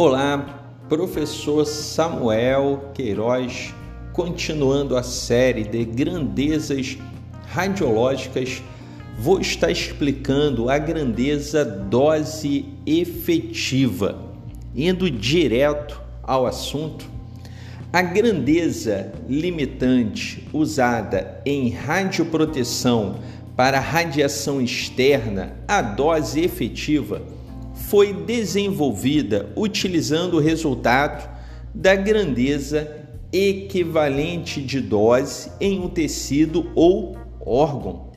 Olá, professor Samuel Queiroz, continuando a série de grandezas radiológicas, vou estar explicando a grandeza dose efetiva, indo direto ao assunto. A grandeza limitante usada em radioproteção para radiação externa, a dose efetiva foi desenvolvida utilizando o resultado da grandeza equivalente de dose em um tecido ou órgão,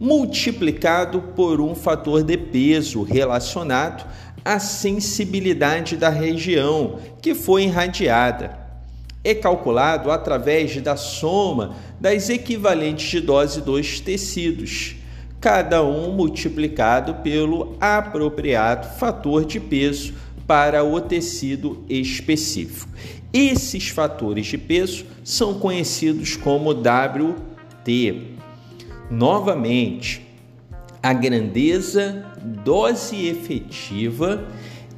multiplicado por um fator de peso relacionado à sensibilidade da região que foi irradiada. É calculado através da soma das equivalentes de dose dos tecidos cada um multiplicado pelo apropriado fator de peso para o tecido específico. Esses fatores de peso são conhecidos como WT. Novamente, a grandeza dose efetiva,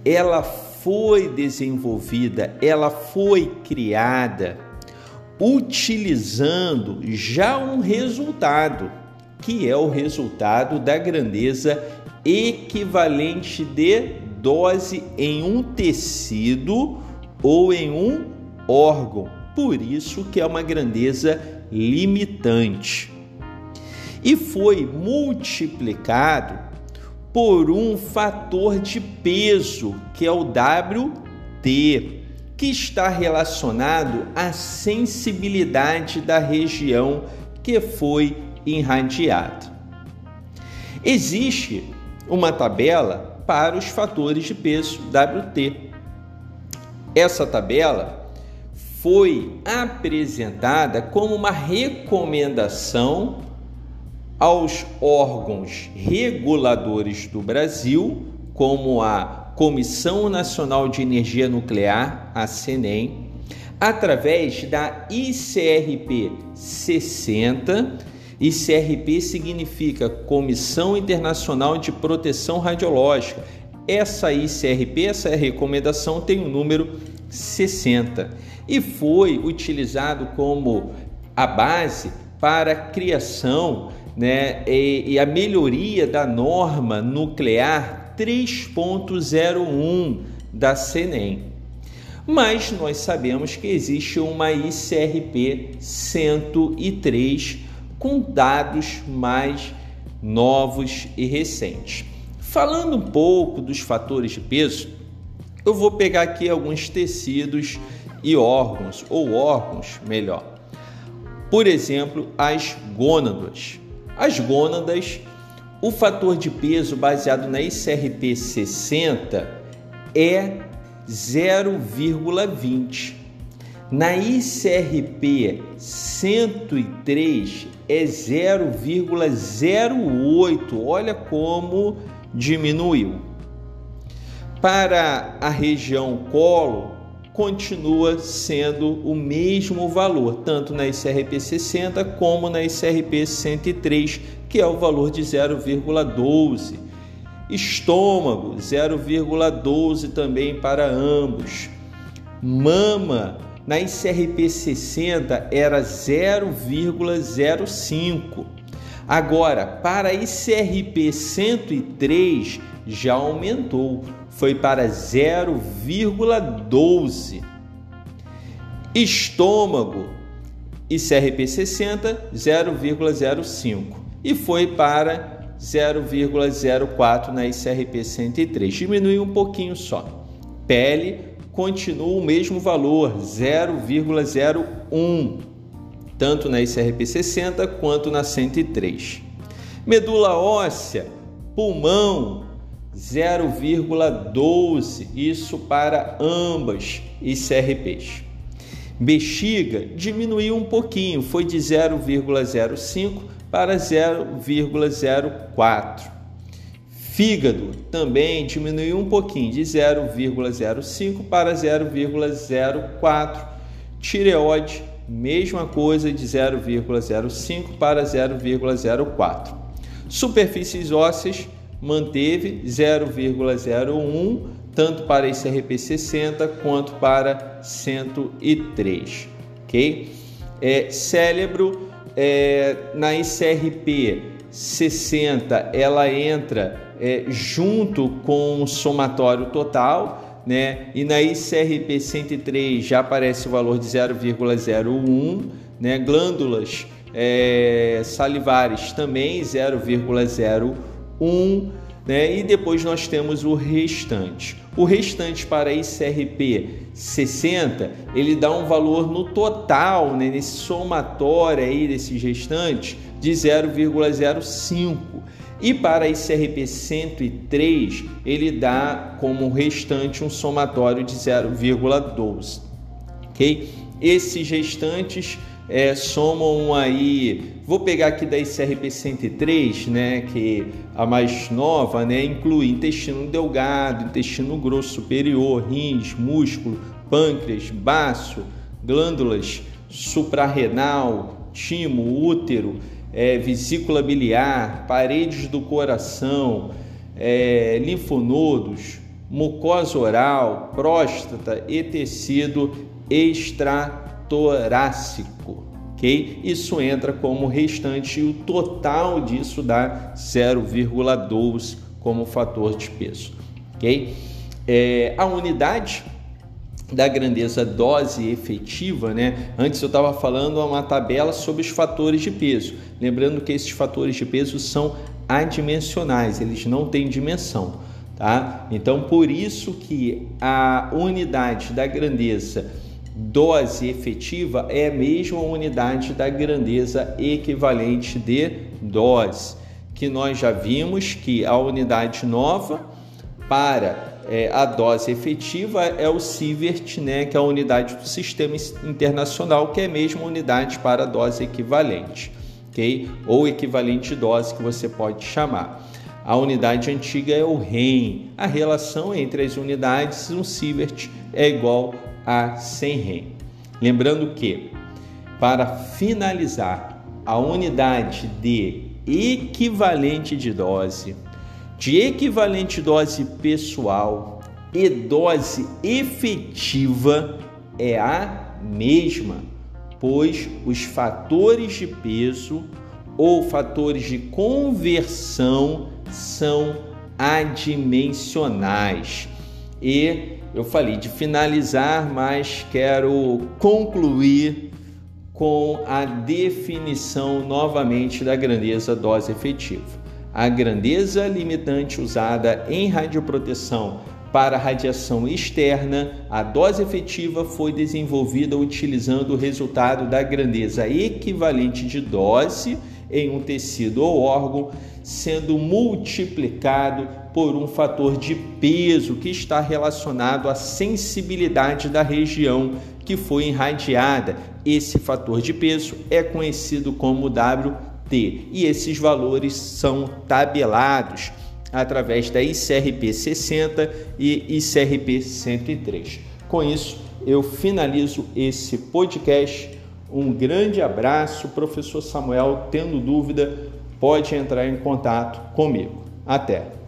ela foi desenvolvida, ela foi criada utilizando já um resultado que é o resultado da grandeza equivalente de dose em um tecido ou em um órgão. Por isso que é uma grandeza limitante. E foi multiplicado por um fator de peso, que é o WT, que está relacionado à sensibilidade da região que foi irradiado. Existe uma tabela para os fatores de peso WT. Essa tabela foi apresentada como uma recomendação aos órgãos reguladores do Brasil, como a Comissão Nacional de Energia Nuclear, a CENEM, através da ICRP 60 ICRP significa Comissão Internacional de Proteção Radiológica. Essa ICRP, essa recomendação tem o número 60 e foi utilizado como a base para a criação né, e, e a melhoria da norma nuclear 3.01 da CNEM. Mas nós sabemos que existe uma ICRP 103 com dados mais novos e recentes. Falando um pouco dos fatores de peso, eu vou pegar aqui alguns tecidos e órgãos, ou órgãos melhor. Por exemplo, as gônadas. As gônadas, o fator de peso baseado na ICRP 60 é 0,20. Na ICRP 103 é 0,08. Olha como diminuiu. Para a região colo, continua sendo o mesmo valor, tanto na ICRP 60 como na ICRP 103, que é o valor de 0,12. Estômago, 0,12 também para ambos. Mama, na ICRP 60 era 0,05. Agora, para a ICRP 103 já aumentou, foi para 0,12. Estômago, ICRP 60, 0,05 e foi para 0,04 na ICRP 103. Diminuiu um pouquinho só. Pele, continua o mesmo valor, 0,01, tanto na ICRP 60 quanto na 103. Medula óssea, pulmão, 0,12, isso para ambas ICRPs. Bexiga diminuiu um pouquinho, foi de 0,05 para 0,04. Fígado também diminuiu um pouquinho, de 0,05 para 0,04. Tireoide, mesma coisa, de 0,05 para 0,04. Superfícies ósseas, manteve 0,01 tanto para ICRP 60 quanto para 103, ok? É, cérebro é, na ICRP 60 ela entra é, junto com o somatório total, né? E na ICRP 103 já aparece o valor de 0,01, né? Glândulas é, salivares também 0,01, né? E depois nós temos o restante. O restante para ICRP 60, ele dá um valor no total, né, nesse somatório aí desses restantes, de 0,05. E para ICRP 103, ele dá como restante um somatório de 0,12. Ok? Esses restantes é, somam aí, vou pegar aqui da ICRP 103, né, que a mais nova, né, inclui intestino delgado, intestino grosso superior, rins, músculo, pâncreas, baço, glândulas suprarrenal, timo, útero, é, vesícula biliar, paredes do coração, é, linfonodos, mucosa oral, próstata e tecido extratorácico. ok? Isso entra como restante e o total disso dá 0,12 como fator de peso. ok? É, a unidade da grandeza dose efetiva, né? Antes eu estava falando uma tabela sobre os fatores de peso. Lembrando que esses fatores de peso são adimensionais, eles não têm dimensão, tá? Então por isso que a unidade da grandeza dose efetiva é a mesma unidade da grandeza equivalente de dose, que nós já vimos que a unidade nova para é, a dose efetiva é o Sievert, né, que é a unidade do sistema internacional, que é a mesma unidade para a dose equivalente, ok? Ou equivalente dose que você pode chamar. A unidade antiga é o REM. A relação entre as unidades, um Sievert é igual a 100 REM. Lembrando que, para finalizar, a unidade de equivalente de dose de equivalente dose pessoal e dose efetiva é a mesma, pois os fatores de peso ou fatores de conversão são adimensionais. E eu falei de finalizar, mas quero concluir com a definição novamente da grandeza dose efetiva. A grandeza limitante usada em radioproteção para radiação externa, a dose efetiva foi desenvolvida utilizando o resultado da grandeza equivalente de dose em um tecido ou órgão, sendo multiplicado por um fator de peso que está relacionado à sensibilidade da região que foi irradiada. Esse fator de peso é conhecido como W E esses valores são tabelados através da ICRP 60 e ICRP 103. Com isso, eu finalizo esse podcast. Um grande abraço, professor Samuel. Tendo dúvida, pode entrar em contato comigo. Até!